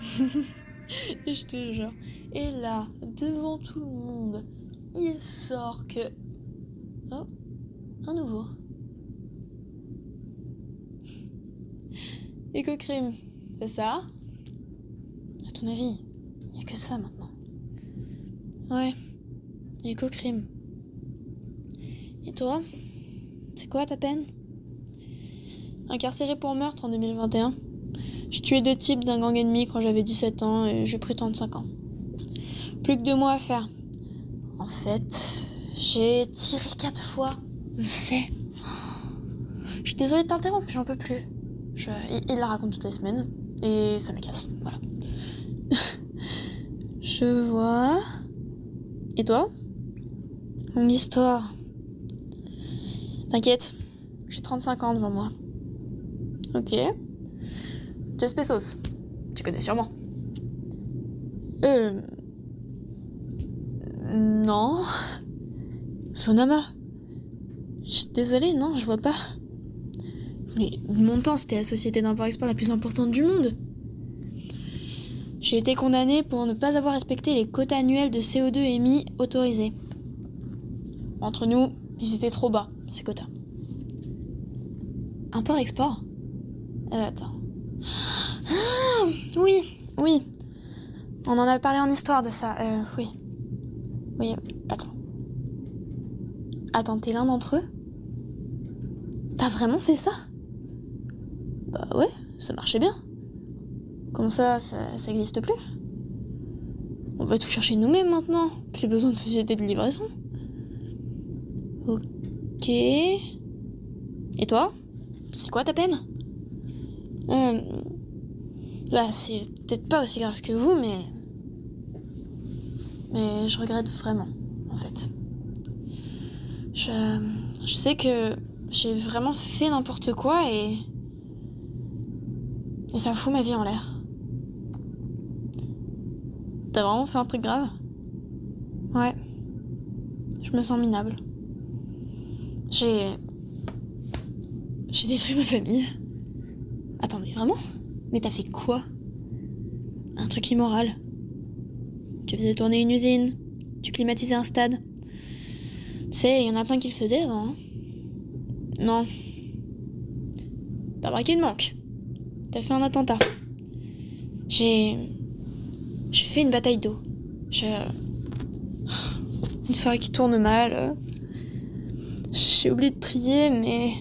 je te jure. Et là, devant tout le monde, il sort que. Oh, un nouveau. Éco-crime, c'est ça? À ton avis, il n'y a que ça maintenant. Ouais, éco-crime. Et toi C'est quoi ta peine? Incarcéré pour meurtre en 2021. J'ai tué deux types d'un gang ennemi quand j'avais 17 ans et j'ai pris 35 ans. Plus que deux mois à faire. En fait, j'ai tiré quatre fois. On sait. Je suis désolée de t'interrompre, j'en peux plus. il, la raconte toutes les semaines et ça me casse. Voilà. Je vois. Et toi? Mon histoire. T'inquiète, j'ai 35 ans devant moi. Ok. Pesos. Tu connais sûrement. Euh. Non. Sonama. Je suis désolée, non, je vois pas. Mais mon temps, c'était la société d'import-export la plus importante du monde. J'ai été condamné pour ne pas avoir respecté les quotas annuels de CO2 émis autorisés. Entre nous, ils étaient trop bas, ces quotas. Import-export euh, Attends. Ah, oui, oui. On en a parlé en histoire de ça. Euh, oui. Oui, attends. Attends, t'es l'un d'entre eux? T'as vraiment fait ça? Bah ouais, ça marchait bien. Comme ça, ça, ça existe plus? On va tout chercher nous-mêmes maintenant. Plus besoin de société de livraison. Ok. Et toi? C'est quoi ta peine? Euh, bah, c'est peut-être pas aussi grave que vous, mais. Mais je regrette vraiment, en fait. Je. Je sais que j'ai vraiment fait n'importe quoi et. Et ça fout ma vie en l'air. T'as vraiment fait un truc grave? Ouais. Je me sens minable. J'ai. J'ai détruit ma famille. Attends, mais vraiment? Mais t'as fait quoi? Un truc immoral. Tu faisais tourner une usine. Tu climatisais un stade. Tu sais, il y en a plein qui le faisaient. Hein. non. T'as braqué une banque. T'as fait un attentat. J'ai. J'ai fait une bataille d'eau. J'ai. Une soirée qui tourne mal. J'ai oublié de trier, mais.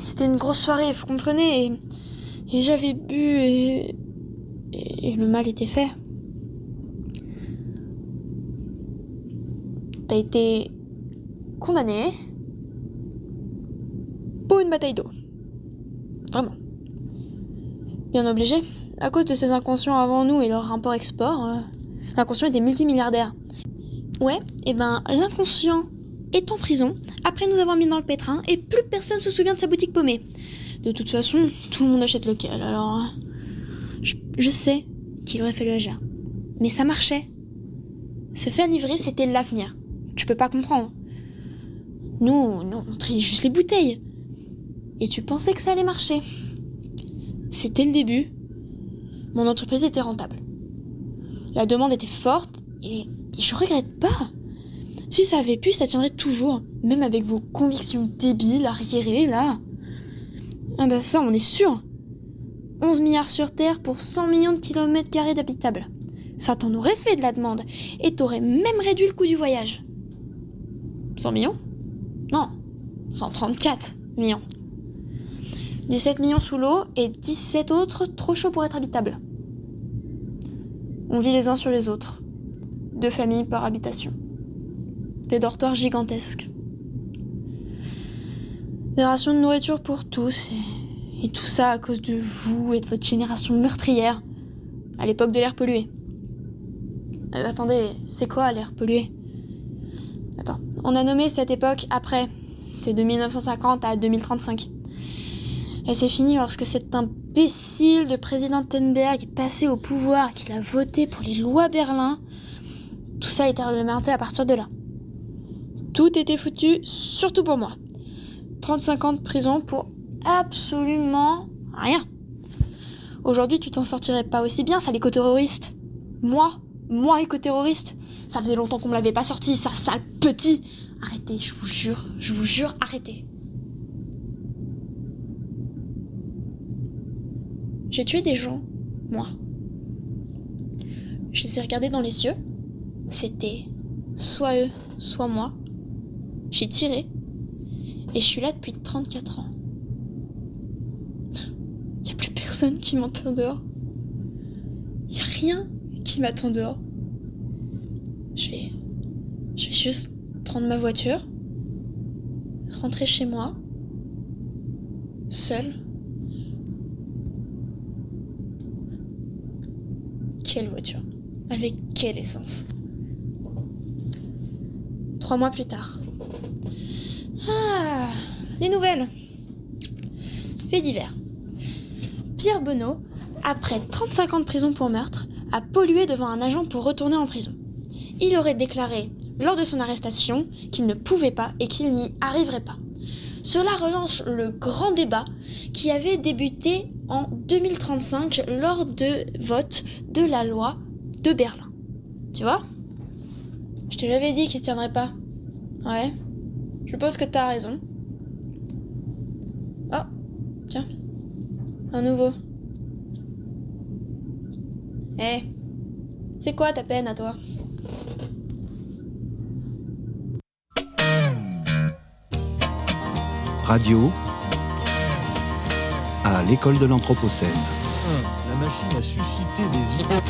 C'était une grosse soirée, vous comprenez? J'avais bu et, et. le mal était fait. T'as été condamné pour une bataille d'eau. Vraiment. Bien obligé. À cause de ces inconscients avant nous et leur import-export, euh, l'inconscient était multimilliardaire. Ouais, et ben l'inconscient est en prison après nous avoir mis dans le pétrin et plus personne se souvient de sa boutique paumée. De toute façon, tout le monde achète local, alors. Je, je sais qu'il aurait fallu agir. Mais ça marchait. Se faire livrer, c'était l'avenir. Tu peux pas comprendre. Nous, nous, on triait juste les bouteilles. Et tu pensais que ça allait marcher. C'était le début. Mon entreprise était rentable. La demande était forte et, et je regrette pas. Si ça avait pu, ça tiendrait toujours, même avec vos convictions débiles, arriérées, là. Ah bah ça, on est sûr. 11 milliards sur Terre pour 100 millions de kilomètres carrés d'habitables. Ça t'en aurait fait de la demande, et t'aurais même réduit le coût du voyage. 100 millions? Non, 134 millions. 17 millions sous l'eau et 17 autres trop chauds pour être habitables. On vit les uns sur les autres. Deux familles par habitation des dortoirs gigantesques. Des rations de nourriture pour tous, et, tout ça à cause de vous et de votre génération meurtrière, à l'époque de l'air pollué. Euh, attendez, c'est quoi l'air pollué? Attends, on a nommé cette époque après, c'est de 1950 à 2035. Et c'est fini lorsque cet imbécile de président Thunberg est passé au pouvoir, qu'il a voté pour les lois Berlin. Tout ça a été réglementé à partir de là. Tout était foutu, surtout pour moi. 35 ans de prison pour absolument rien. Aujourd'hui, tu t'en sortirais pas aussi bien, ça l'éco-terroriste. Moi, moi éco-terroriste. Ça faisait longtemps qu'on me l'avait pas sorti, ça sale petit. Arrêtez, je vous jure, je vous jure, arrêtez. J'ai tué des gens, moi. Je les ai regardés dans les yeux. C'était soit eux, soit moi. J'ai tiré. Et je suis là depuis 34 ans. Il n'y a plus personne qui m'entend dehors. Il n'y a rien qui m'attend dehors. Je vais. Je vais juste prendre ma voiture, rentrer chez moi, seule. Quelle voiture? Avec quelle essence? Trois mois plus tard. Ah Les nouvelles Fait divers. Pierre Bonneau, après 35 ans de prison pour meurtre, a pollué devant un agent pour retourner en prison. Il aurait déclaré lors de son arrestation qu'il ne pouvait pas et qu'il n'y arriverait pas. Cela relance le grand débat qui avait débuté en 2035 lors de vote de la loi de Berlin. Tu vois? Je te l'avais dit qu'il ne tiendrait pas. Ouais. Je pense que t'as raison. Oh, tiens. Un nouveau. Eh, c'est quoi ta peine à toi? Radio à l'école de l'Anthropocène. La machine a suscité des idées.